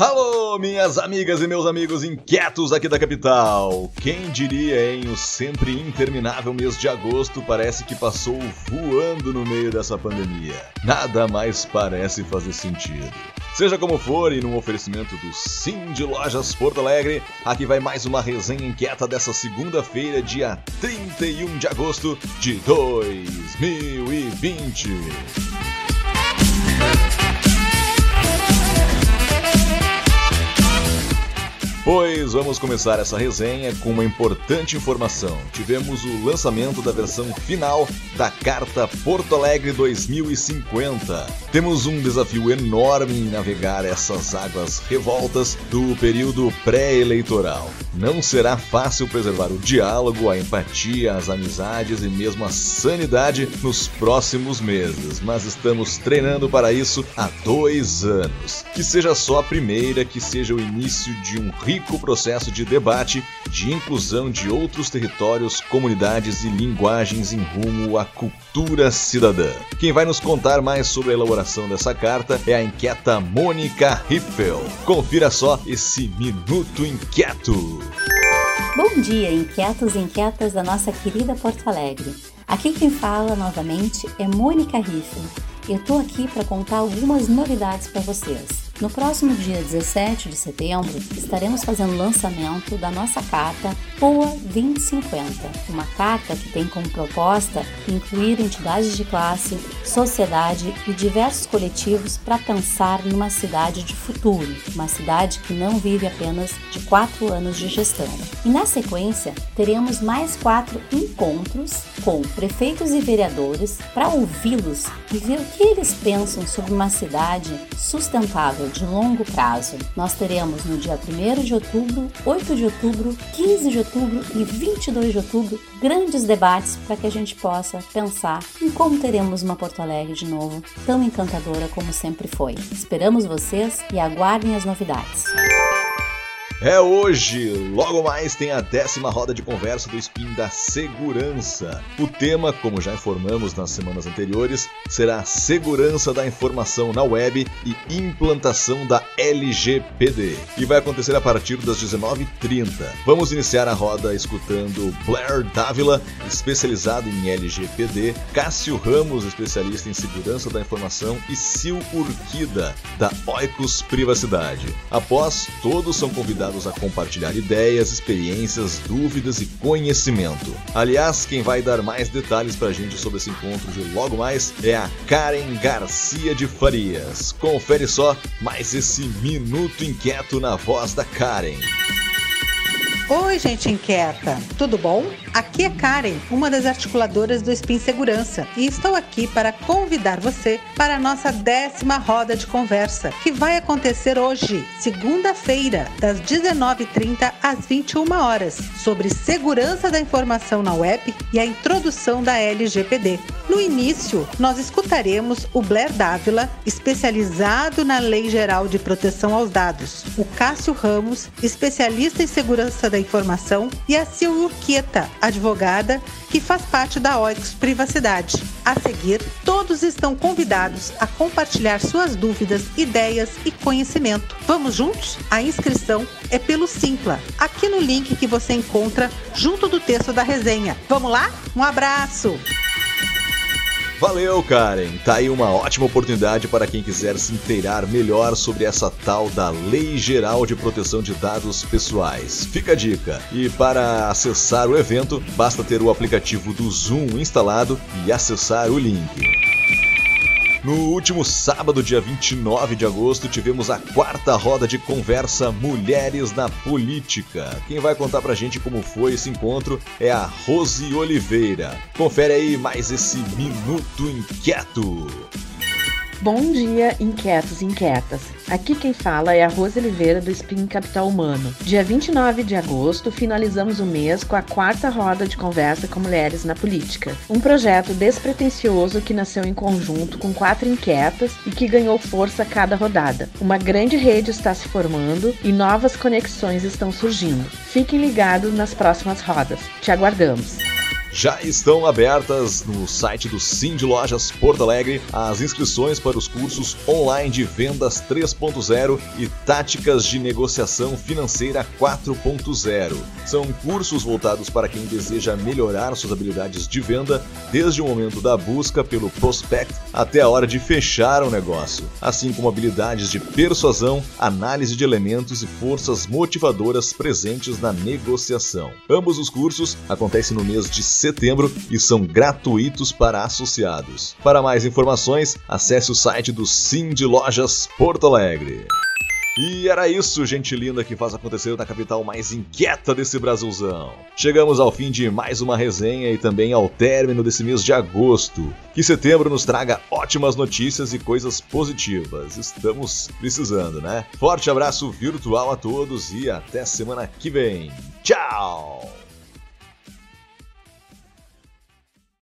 Alô, minhas amigas e meus amigos inquietos aqui da capital. Quem diria, hein? O sempre interminável mês de agosto parece que passou voando no meio dessa pandemia. Nada mais parece fazer sentido. Seja como for, e num oferecimento do Sim de Lojas Porto Alegre, aqui vai mais uma resenha inquieta dessa segunda-feira, dia 31 de agosto de 2020. Pois vamos começar essa resenha com uma importante informação. Tivemos o lançamento da versão final da Carta Porto Alegre 2050. Temos um desafio enorme em navegar essas águas revoltas do período pré-eleitoral. Não será fácil preservar o diálogo, a empatia, as amizades e mesmo a sanidade nos próximos meses, mas estamos treinando para isso há dois anos. Que seja só a primeira, que seja o início de um rico processo de debate, de inclusão de outros territórios, comunidades e linguagens em rumo à cultura cidadã. Quem vai nos contar mais sobre a elaboração dessa carta é a inquieta Mônica Riffel. Confira só esse Minuto Inquieto. Bom dia, inquietos e inquietas da nossa querida Porto Alegre. Aqui quem fala novamente é Mônica Riffel. Eu tô aqui para contar algumas novidades para vocês. No próximo dia 17 de setembro, estaremos fazendo o lançamento da nossa carta POA 2050, uma carta que tem como proposta incluir entidades de classe, sociedade e diversos coletivos para pensar numa cidade de futuro, uma cidade que não vive apenas de quatro anos de gestão. E na sequência, teremos mais quatro encontros com prefeitos e vereadores para ouvi-los e ver o que eles pensam sobre uma cidade sustentável de longo prazo. Nós teremos no dia 1 de outubro, 8 de outubro, 15 de outubro e 22 de outubro grandes debates para que a gente possa pensar em como teremos uma Porto Alegre de novo tão encantadora como sempre foi. Esperamos vocês e aguardem as novidades. É hoje, logo mais tem a décima roda de conversa do Spin da Segurança. O tema, como já informamos nas semanas anteriores, será segurança da informação na web e implantação da LGPD. E vai acontecer a partir das 19h30. Vamos iniciar a roda escutando Blair Dávila, especializado em LGPD, Cássio Ramos, especialista em segurança da informação, e Sil Urquida, da Oikos Privacidade. Após, todos são convidados a compartilhar ideias, experiências, dúvidas e conhecimento. Aliás, quem vai dar mais detalhes pra gente sobre esse encontro de logo mais é a Karen Garcia de Farias. Confere só mais esse minuto inquieto na voz da Karen. Oi, gente inquieta, tudo bom? Aqui é Karen, uma das articuladoras do Spin Segurança, e estou aqui para convidar você para a nossa décima roda de conversa, que vai acontecer hoje, segunda-feira, das 19h30 às 21 horas, sobre segurança da informação na web e a introdução da LGPD. No início, nós escutaremos o Blair Dávila, especializado na Lei Geral de Proteção aos Dados, o Cássio Ramos, especialista em segurança da informação, e a Sil Urquieta, advogada, que faz parte da OIX Privacidade. A seguir, todos estão convidados a compartilhar suas dúvidas, ideias e conhecimento. Vamos juntos? A inscrição é pelo Simpla, aqui no link que você encontra junto do texto da resenha. Vamos lá? Um abraço! Valeu, Karen! Tá aí uma ótima oportunidade para quem quiser se inteirar melhor sobre essa tal da Lei Geral de Proteção de Dados Pessoais. Fica a dica. E para acessar o evento, basta ter o aplicativo do Zoom instalado e acessar o link. No último sábado, dia 29 de agosto, tivemos a quarta roda de conversa Mulheres na Política. Quem vai contar pra gente como foi esse encontro é a Rose Oliveira. Confere aí mais esse Minuto Inquieto. Bom dia, inquietos e inquietas. Aqui quem fala é a Rose Oliveira do Spin Capital Humano. Dia 29 de agosto, finalizamos o mês com a quarta roda de conversa com mulheres na política. Um projeto despretensioso que nasceu em conjunto com quatro inquietas e que ganhou força a cada rodada. Uma grande rede está se formando e novas conexões estão surgindo. Fiquem ligados nas próximas rodas. Te aguardamos. Já estão abertas no site do Sim de Lojas Porto Alegre as inscrições para os cursos online de vendas 3.0 e táticas de negociação financeira 4.0. São cursos voltados para quem deseja melhorar suas habilidades de venda desde o momento da busca pelo prospect até a hora de fechar o negócio, assim como habilidades de persuasão, análise de elementos e forças motivadoras presentes na negociação. Ambos os cursos acontecem no mês de setembro e são gratuitos para associados. Para mais informações, acesse o site do Sim de Lojas Porto Alegre. E era isso, gente linda, que faz acontecer na capital mais inquieta desse Brasilzão. Chegamos ao fim de mais uma resenha e também ao término desse mês de agosto. Que setembro nos traga ótimas notícias e coisas positivas. Estamos precisando, né? Forte abraço virtual a todos e até semana que vem. Tchau!